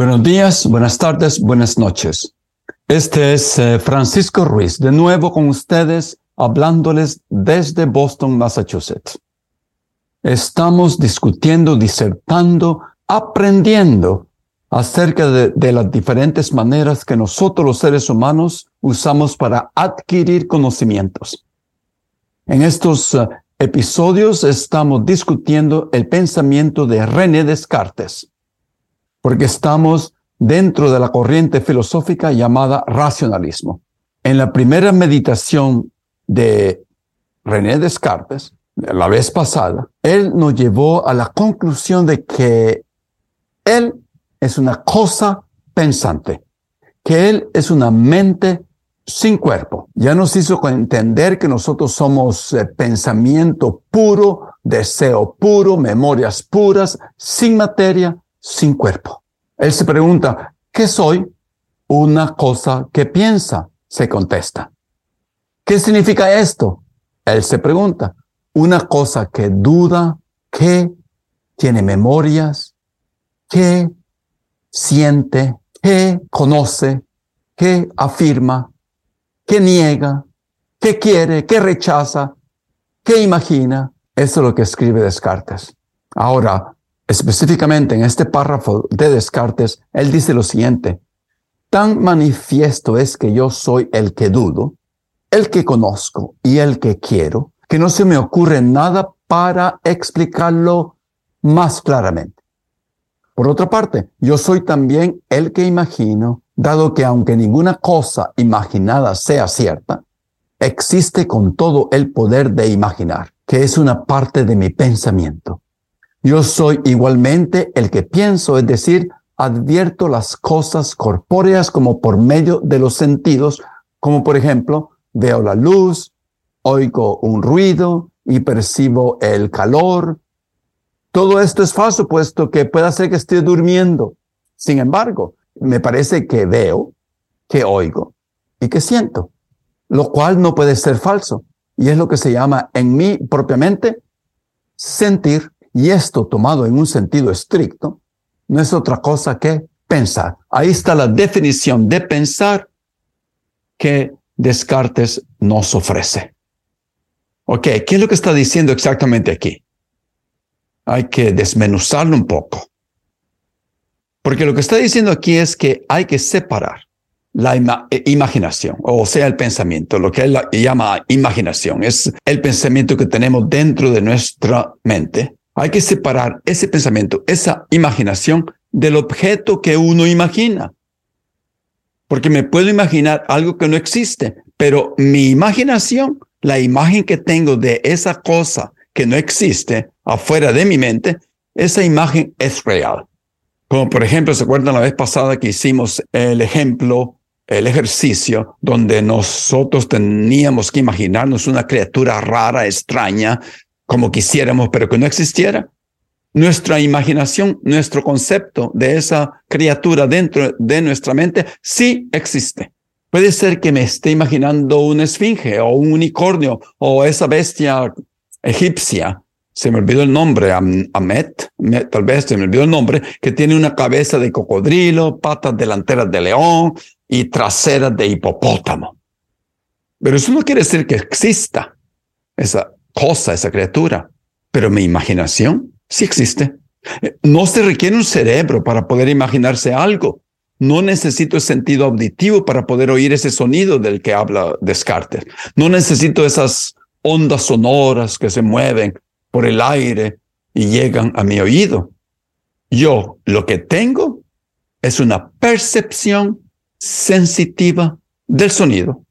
Buenos días, buenas tardes, buenas noches. Este es eh, Francisco Ruiz, de nuevo con ustedes, hablándoles desde Boston, Massachusetts. Estamos discutiendo, disertando, aprendiendo acerca de, las diferentes maneras que nosotros los seres humanos usamos para adquirir conocimientos. En estos uh, episodios estamos discutiendo el pensamiento de René Descartes porque estamos dentro de la corriente filosófica llamada racionalismo. En la primera meditación de René Descartes, la vez pasada, él nos llevó a la conclusión de que él es una cosa pensante, que él es una mente sin cuerpo. Ya nos hizo entender que nosotros somos eh, pensamiento puro, deseo puro, memorias puras, sin materia, sin cuerpo. Él se pregunta, ¿qué soy? Una cosa que piensa, se contesta. ¿Qué significa esto? Él se pregunta, una cosa que duda, que tiene memorias, que siente, que conoce, que afirma, que niega, que quiere, que rechaza, que imagina. Eso es lo que escribe Descartes. Ahora, Específicamente en este párrafo de Descartes, él dice lo siguiente, tan manifiesto es que yo soy el que dudo, el que conozco y el que quiero, que no se me ocurre nada para explicarlo más claramente. Por otra parte, yo soy también el que imagino, dado que aunque ninguna cosa imaginada sea cierta, existe con todo el poder de imaginar, que es una parte de mi pensamiento. Yo soy igualmente el que pienso, es decir, advierto las cosas corpóreas como por medio de los sentidos, como por ejemplo, veo la luz, oigo un ruido y percibo el calor. Todo esto es falso, puesto que puede ser que esté durmiendo. Sin embargo, me parece que veo, que oigo y que siento, lo cual no puede ser falso. Y es lo que se llama en mí propiamente sentir. Y esto tomado en un sentido estricto no es otra cosa que pensar. Ahí está la definición de pensar que Descartes nos ofrece. Ok, ¿qué es lo que está diciendo exactamente aquí? Hay que desmenuzarlo un poco. Porque lo que está diciendo aquí es que hay que separar la eh, imaginación, o sea, el pensamiento, lo que él llama imaginación, es el pensamiento que tenemos dentro de nuestra mente, hay que separar ese pensamiento, esa imaginación del objeto que uno imagina. Porque me puedo imaginar algo que no existe, pero mi imaginación, la imagen que tengo de esa cosa que no existe afuera de mi mente, esa imagen es real. Como por ejemplo, ¿se acuerdan la vez pasada que hicimos el ejemplo, el ejercicio, donde nosotros teníamos que imaginarnos una criatura rara, extraña, como quisiéramos, pero que no existiera. Nuestra imaginación, nuestro concepto de esa criatura dentro de nuestra mente sí existe. Puede ser que me esté imaginando una esfinge o un unicornio o esa bestia egipcia. Se me olvidó el nombre, Amet, tal vez se me olvidó el nombre, que tiene una cabeza de cocodrilo, patas delanteras de león y traseras de hipopótamo. Pero eso no quiere decir que exista esa cosa, esa criatura, pero mi imaginación sí existe. No se requiere un cerebro para poder imaginarse algo. No necesito el sentido auditivo para poder oír ese sonido del que habla Descartes. No necesito esas ondas sonoras que se mueven por el aire y llegan a mi oído. Yo lo que tengo es una percepción sensitiva del sonido.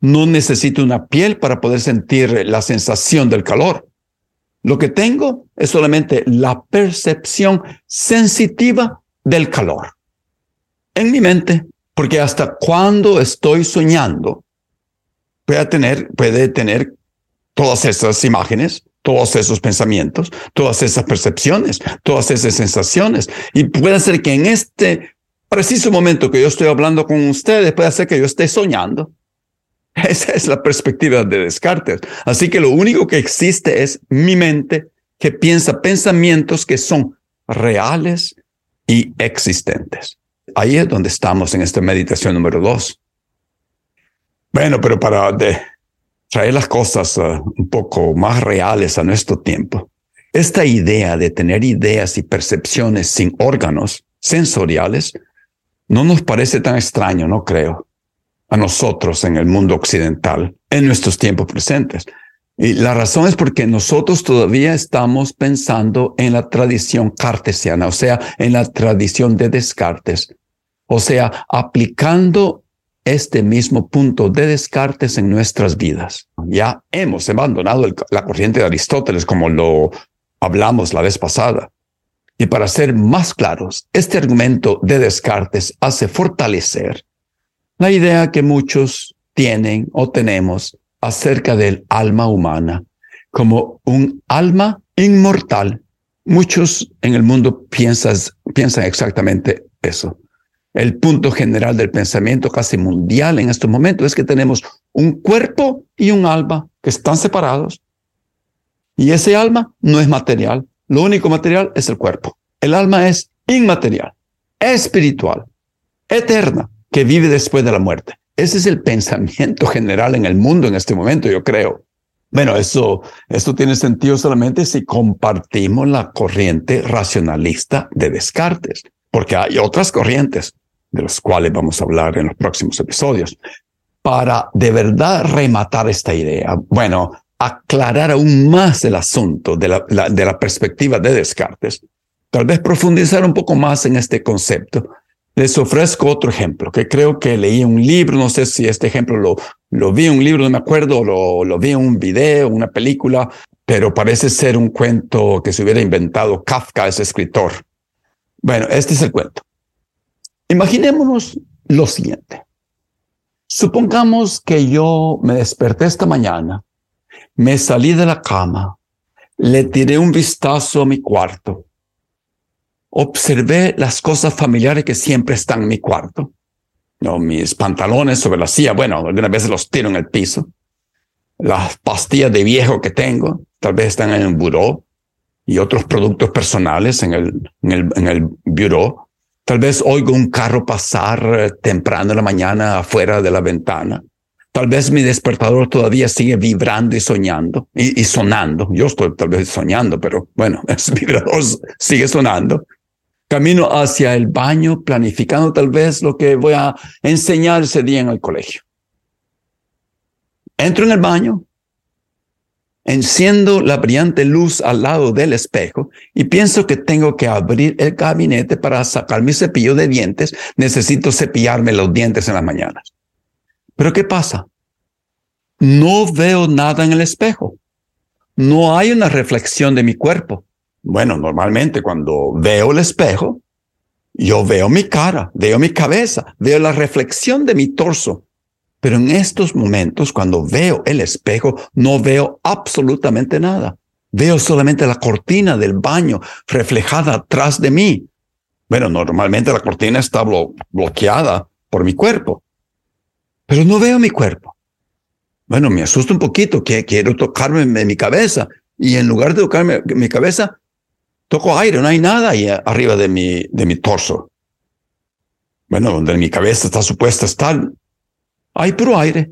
No necesito una piel para poder sentir la sensación del calor. Lo que tengo es solamente la percepción sensitiva del calor en mi mente, porque hasta cuando estoy soñando, puede tener, puede tener todas esas imágenes, todos esos pensamientos, todas esas percepciones, todas esas sensaciones. Y puede ser que en este preciso momento que yo estoy hablando con ustedes, puede ser que yo esté soñando. Esa es la perspectiva de Descartes. Así que lo único que existe es mi mente que piensa pensamientos que son reales y existentes. Ahí es donde estamos en esta meditación número dos. Bueno, pero para de, traer las cosas uh, un poco más reales a nuestro tiempo, esta idea de tener ideas y percepciones sin órganos sensoriales no nos parece tan extraño, no creo, a nosotros en el mundo occidental, en nuestros tiempos presentes. Y la razón es porque nosotros todavía estamos pensando en la tradición cartesiana, o sea, en la tradición de Descartes, o sea, aplicando este mismo punto de Descartes en nuestras vidas. Ya hemos abandonado la corriente de Aristóteles como lo hablamos la vez pasada. Y para ser más claros, este argumento de Descartes hace fortalecer la idea que muchos tienen o tenemos acerca del alma humana como un alma inmortal. Muchos en el mundo piensan exactamente eso el punto general del pensamiento casi mundial en estos momentos es que tenemos un cuerpo y un alma que están separados. Y ese alma no es material. Lo único material es el cuerpo. El alma es inmaterial, espiritual, eterna, que vive después de la muerte. Ese es el pensamiento general en el mundo en este momento, yo creo. Bueno, eso, esto tiene sentido solamente si compartimos la corriente racionalista de Descartes, porque hay otras corrientes de los cuales vamos a hablar en los próximos episodios, para de verdad rematar esta idea. Bueno, aclarar aún más el asunto de la, de la perspectiva de Descartes, tal vez profundizar un poco más en este concepto. Les ofrezco otro ejemplo, que creo que leí un libro, no sé si este ejemplo lo, lo vi en un libro, no me acuerdo, lo, lo vi en un video, una película, pero parece ser un cuento que se hubiera inventado Kafka, ese escritor. Bueno, este es el cuento. Imaginémonos lo siguiente. Supongamos que yo me desperté esta mañana, me salí de la cama, le tiré un vistazo a mi cuarto, observé las cosas familiares que siempre están en mi cuarto, no, mis pantalones sobre la silla, bueno, algunas veces los tiro en el piso, las pastillas de viejo que tengo, tal vez están en el buró, y otros productos personales en el, en el, en el buró, Tal vez oigo un carro pasar eh, temprano en la mañana afuera de la ventana. Tal vez mi despertador todavía sigue vibrando y soñando y, sonando. Yo estoy tal vez soñando, pero bueno, ese vibrador sigue sonando. Camino hacia el baño planificando tal vez lo que voy a enseñar ese día en el colegio. Entro en el baño, Enciendo la brillante luz al lado del espejo y pienso que tengo que abrir el gabinete para sacar mi cepillo de dientes. Necesito cepillarme los dientes en las mañanas. Pero ¿qué pasa? No veo nada en el espejo. No hay una reflexión de mi cuerpo. Bueno, normalmente cuando veo el espejo, yo veo mi cara, veo mi cabeza, veo la reflexión de mi torso, pero en estos momentos, cuando veo el espejo, no veo absolutamente nada. Veo solamente la cortina del baño reflejada atrás de mí. Bueno, normalmente la cortina está bloqueada por mi cuerpo, pero no veo mi cuerpo. Bueno, me asusta un poquito que quiero tocarme mi cabeza y en lugar de tocarme mi cabeza, toco aire, no hay nada ahí arriba de mi, de mi torso. Bueno, donde mi cabeza está supuesta estar, hay puro aire.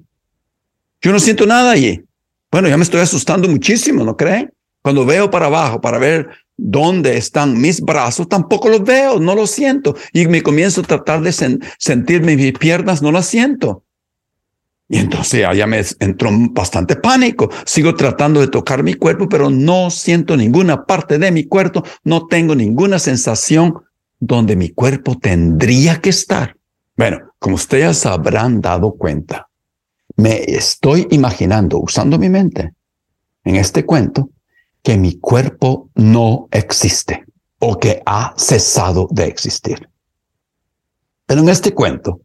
Yo no siento nada allí. Bueno, ya me estoy asustando muchísimo, ¿no creen? Cuando veo para abajo para ver dónde están mis brazos, tampoco los veo, no los siento. Y me comienzo a tratar de sentir mis piernas, no las siento. Y entonces ya me entró bastante pánico. Sigo tratando de tocar mi cuerpo, pero no siento ninguna parte de mi cuerpo, no tengo ninguna sensación donde mi cuerpo tendría que estar. Bueno, como ustedes habrán dado cuenta, me estoy imaginando, usando mi mente, en este cuento, que mi cuerpo no existe o que ha cesado de existir. Pero en este cuento,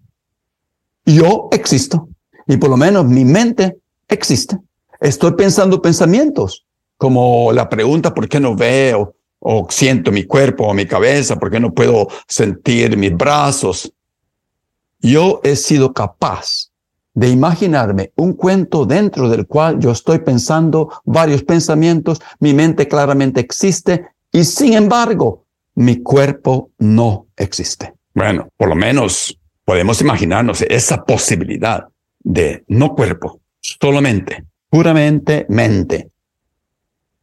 yo existo y por lo menos mi mente existe. Estoy pensando pensamientos, como la pregunta ¿por qué no veo o siento mi cuerpo o mi cabeza? ¿Por qué no puedo sentir mis brazos? Yo he sido capaz de imaginarme un cuento dentro del cual yo estoy pensando varios pensamientos, mi mente claramente existe y sin embargo mi cuerpo no existe. Bueno, por lo menos podemos imaginarnos esa posibilidad de no cuerpo, solamente, puramente mente.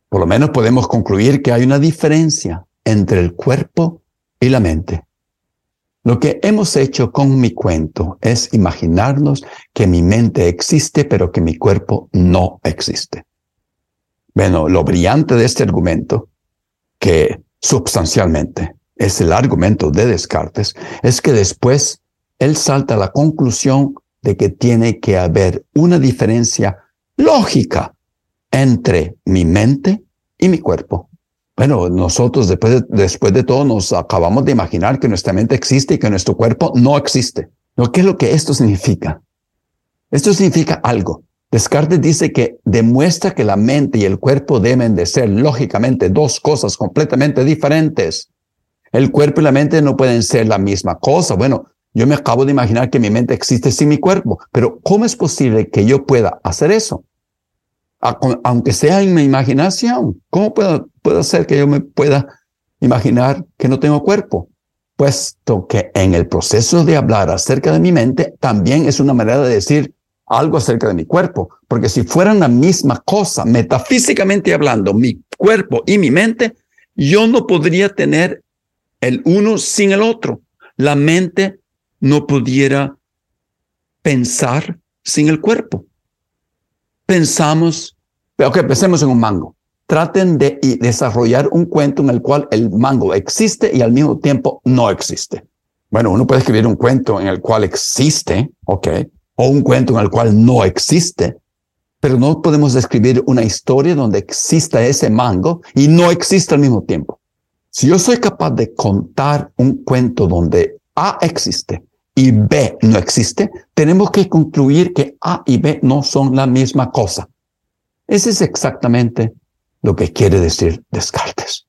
Por lo menos podemos concluir que hay una diferencia entre el cuerpo y la mente. Lo que hemos hecho con mi cuento es imaginarnos que mi mente existe, pero que mi cuerpo no existe. Bueno, lo brillante de este argumento, que sustancialmente es el argumento de Descartes, es que después él salta a la conclusión de que tiene que haber una diferencia lógica entre mi mente y mi cuerpo. Bueno, nosotros después de, después de todo nos acabamos de imaginar que nuestra mente existe y que nuestro cuerpo no existe. ¿Qué es lo que esto significa? Esto significa algo. Descartes dice que demuestra que la mente y el cuerpo deben de ser lógicamente dos cosas completamente diferentes. El cuerpo y la mente no pueden ser la misma cosa. Bueno, yo me acabo de imaginar que mi mente existe sin mi cuerpo, pero ¿cómo es posible que yo pueda hacer eso? aunque sea en mi imaginación. ¿Cómo puedo, puedo hacer que yo me pueda imaginar que no tengo cuerpo? Puesto que en el proceso de hablar acerca de mi mente también es una manera de decir algo acerca de mi cuerpo, porque si fueran la misma cosa, metafísicamente hablando, mi cuerpo y mi mente, yo no podría tener el uno sin el otro. La mente no pudiera pensar sin el cuerpo pensamos, ok, pensemos en un mango. Traten de desarrollar un cuento en el cual el mango existe y al mismo tiempo no existe. Bueno, uno puede escribir un cuento en el cual existe, ok, o un cuento en el cual no existe, pero no podemos escribir una historia donde exista ese mango y no existe al mismo tiempo. Si yo soy capaz de contar un cuento donde A existe y B no existe, tenemos que concluir que A y B no son la misma cosa. Ese es exactamente lo que quiere decir Descartes.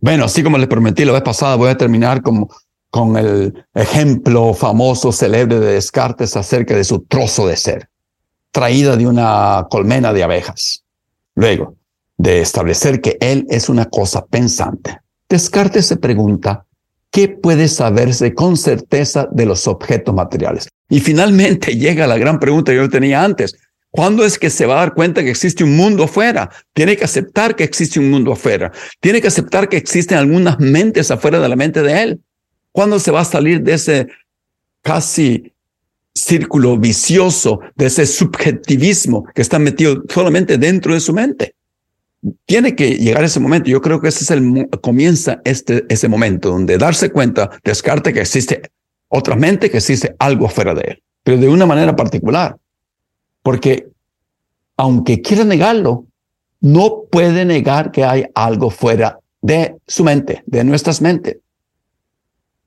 Bueno, así como les prometí la vez pasada, voy a terminar con, con el ejemplo famoso, célebre de Descartes acerca de su trozo de ser, traída de una colmena de abejas. Luego, de establecer que él es una cosa pensante. Descartes se pregunta, ¿qué puede saberse con certeza de los objetos materiales? Y finalmente llega la gran pregunta que yo tenía antes. ¿Cuándo es que se va a dar cuenta que existe un mundo afuera? Tiene que aceptar que existe un mundo afuera. Tiene que aceptar que existen algunas mentes afuera de la mente de él. ¿Cuándo se va a salir de ese casi círculo vicioso, de ese subjetivismo que está metido solamente dentro de su mente? Tiene que llegar ese momento. Yo creo que ese es el comienza este ese momento donde darse cuenta, descarte que existe otra mente, que existe algo fuera de él, pero de una manera particular, porque aunque quiera negarlo, no puede negar que hay algo fuera de su mente, de nuestras mentes.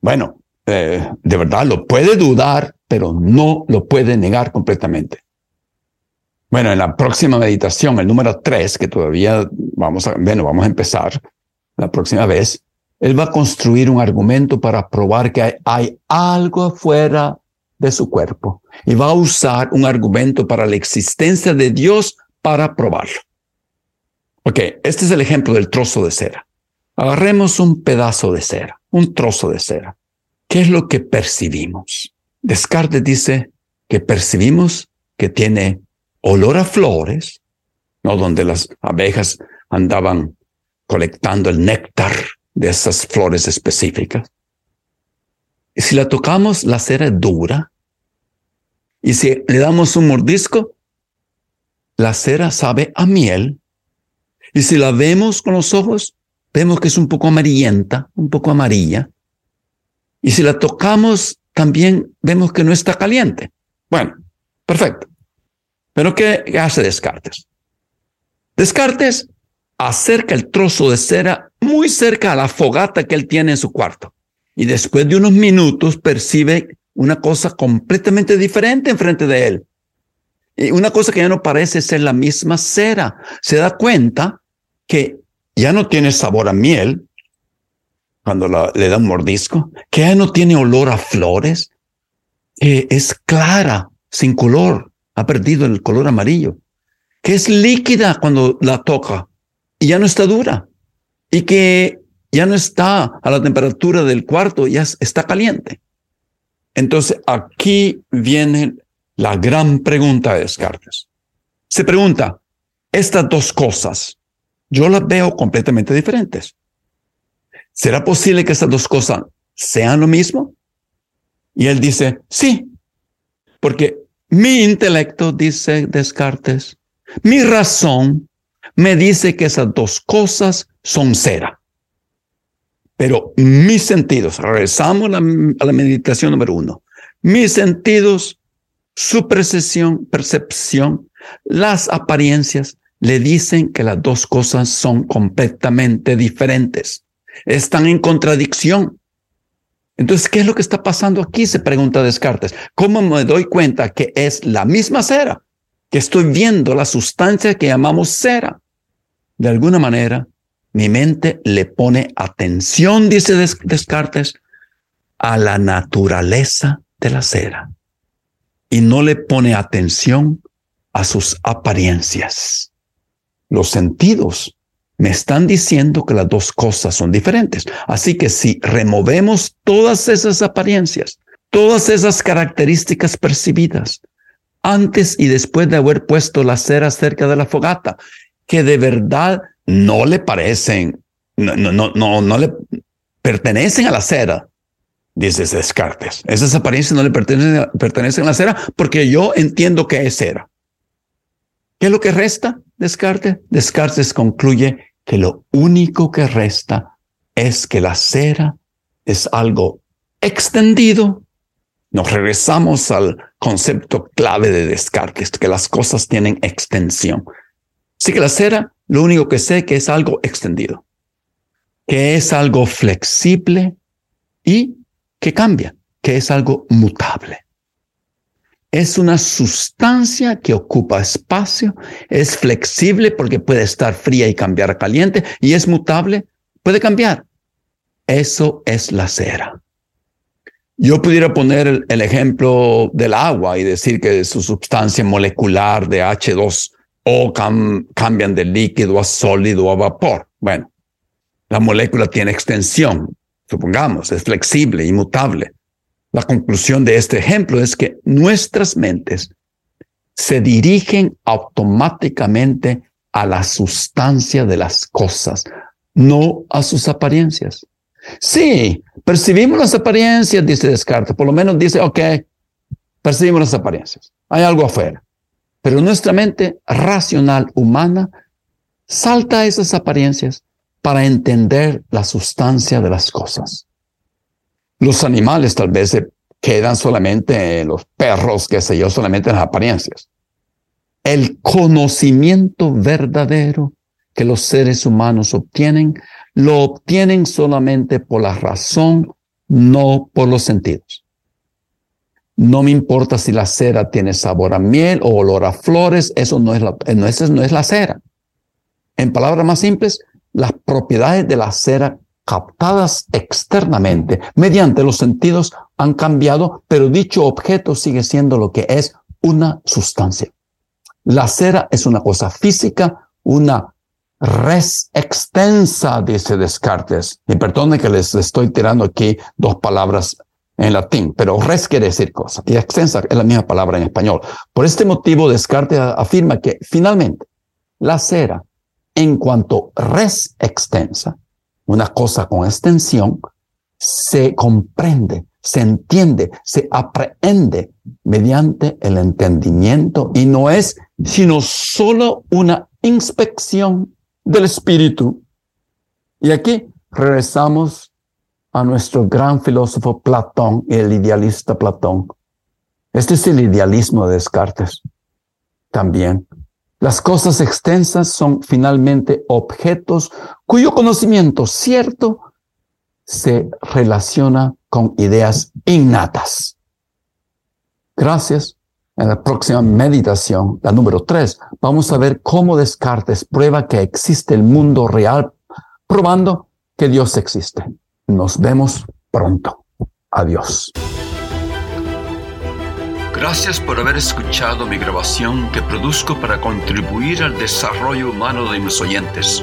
Bueno, eh, de verdad lo puede dudar, pero no lo puede negar completamente. Bueno, en la próxima meditación, el número tres, que todavía vamos a, bueno, vamos a empezar la próxima vez, él va a construir un argumento para probar que hay, algo afuera de su cuerpo y va a usar un argumento para la existencia de Dios para probarlo. Ok, este es el ejemplo del trozo de cera. Agarremos un pedazo de cera, un trozo de cera. ¿Qué es lo que percibimos? Descartes dice que percibimos que tiene olor a flores, ¿no? Donde las abejas andaban colectando el néctar de esas flores específicas. Y si la tocamos, la cera es dura. Y si le damos un mordisco, la cera sabe a miel. Y si la vemos con los ojos, vemos que es un poco amarillenta, un poco amarilla. Y si la tocamos también vemos que no está caliente. Bueno, perfecto. Pero ¿qué hace Descartes? Descartes acerca el trozo de cera muy cerca a la fogata que él tiene en su cuarto. Y después de unos minutos percibe una cosa completamente diferente enfrente de él. Y una cosa que ya no parece ser la misma cera. Se da cuenta que ya no tiene sabor a miel cuando le da un mordisco, que ya no tiene olor a flores, que es clara, sin color, ha perdido el color amarillo, que es líquida cuando la toca y ya no está dura y que ya no está a la temperatura del cuarto, ya está caliente. Entonces aquí viene la gran pregunta de Descartes. Se pregunta, estas dos cosas, yo las veo completamente diferentes. ¿Será posible que estas dos cosas sean lo mismo? Y él dice, sí, porque mi intelecto, dice Descartes, mi razón me dice que esas dos cosas son cera. Pero mis sentidos, regresamos a la, meditación número uno, mis sentidos, su percepción, percepción, las apariencias, le dicen que las dos cosas son completamente diferentes. Están en contradicción. Entonces, ¿qué es lo que está pasando aquí? Se pregunta Descartes. ¿Cómo me doy cuenta que es la misma cera? Que estoy viendo la sustancia que llamamos cera. De alguna manera, mi mente le pone atención, dice Descartes, a la naturaleza de la cera y no le pone atención a sus apariencias. Los sentidos me están diciendo que las dos cosas son diferentes. Así que si removemos todas esas apariencias, todas esas características percibidas, antes y después de haber puesto la cera cerca de la fogata, que de verdad no le parecen, no, no, no, no, le pertenecen a la cera, dice Descartes. Esas apariencias no le pertenecen, pertenecen a la cera porque yo entiendo que es cera. ¿Qué es lo que resta, Descartes? Descartes concluye que lo único que resta es que la cera es algo extendido. Nos regresamos al concepto clave de Descartes, que las cosas tienen extensión. Así que la cera lo único que sé que es algo extendido, que es algo flexible y que cambia, que es algo mutable. Es una sustancia que ocupa espacio, es flexible porque puede estar fría y cambiar a caliente y es mutable, puede cambiar. Eso es la cera. Yo pudiera poner el, ejemplo del agua y decir que su sustancia molecular de H2 o cambian de líquido a sólido a vapor. Bueno, la molécula tiene extensión, supongamos, es flexible, inmutable. La conclusión de este ejemplo es que nuestras mentes se dirigen automáticamente a la sustancia de las cosas, no a sus apariencias. Sí, percibimos las apariencias, dice Descartes, por lo menos dice, ok, percibimos las apariencias, hay algo afuera. Pero nuestra mente racional humana salta a esas apariencias para entender la sustancia de las cosas. Los animales tal vez se quedan solamente, los perros, qué sé yo, solamente en las apariencias. El conocimiento verdadero que los seres humanos obtienen, lo obtienen solamente por la razón, no por los sentidos. No me importa si la cera tiene sabor a miel o olor a flores, eso no es la, no, no es la cera. En palabras más simples, las propiedades de la cera captadas externamente mediante los sentidos han cambiado, pero dicho objeto sigue siendo lo que es una sustancia. La cera es una cosa física, una res extensa, dice Descartes. Y perdone que les estoy tirando aquí dos palabras en latín, pero res quiere decir cosa y extensa es la misma palabra en español. Por este motivo, Descartes afirma que finalmente la cera, en cuanto res extensa, una cosa con extensión, se comprende, se entiende, se aprehende mediante el entendimiento y no es sino solo una inspección del espíritu. Y aquí regresamos a nuestro gran filósofo Platón y el idealista Platón. Este es el idealismo de Descartes. También. Las cosas extensas son finalmente objetos cuyo conocimiento cierto se relaciona con ideas innatas. Gracias. En la próxima meditación, la número tres, vamos a ver cómo Descartes prueba que existe el mundo real, probando que Dios existe. Nos vemos pronto. Adiós. Gracias por haber escuchado mi grabación que produzco para contribuir al desarrollo humano de mis oyentes.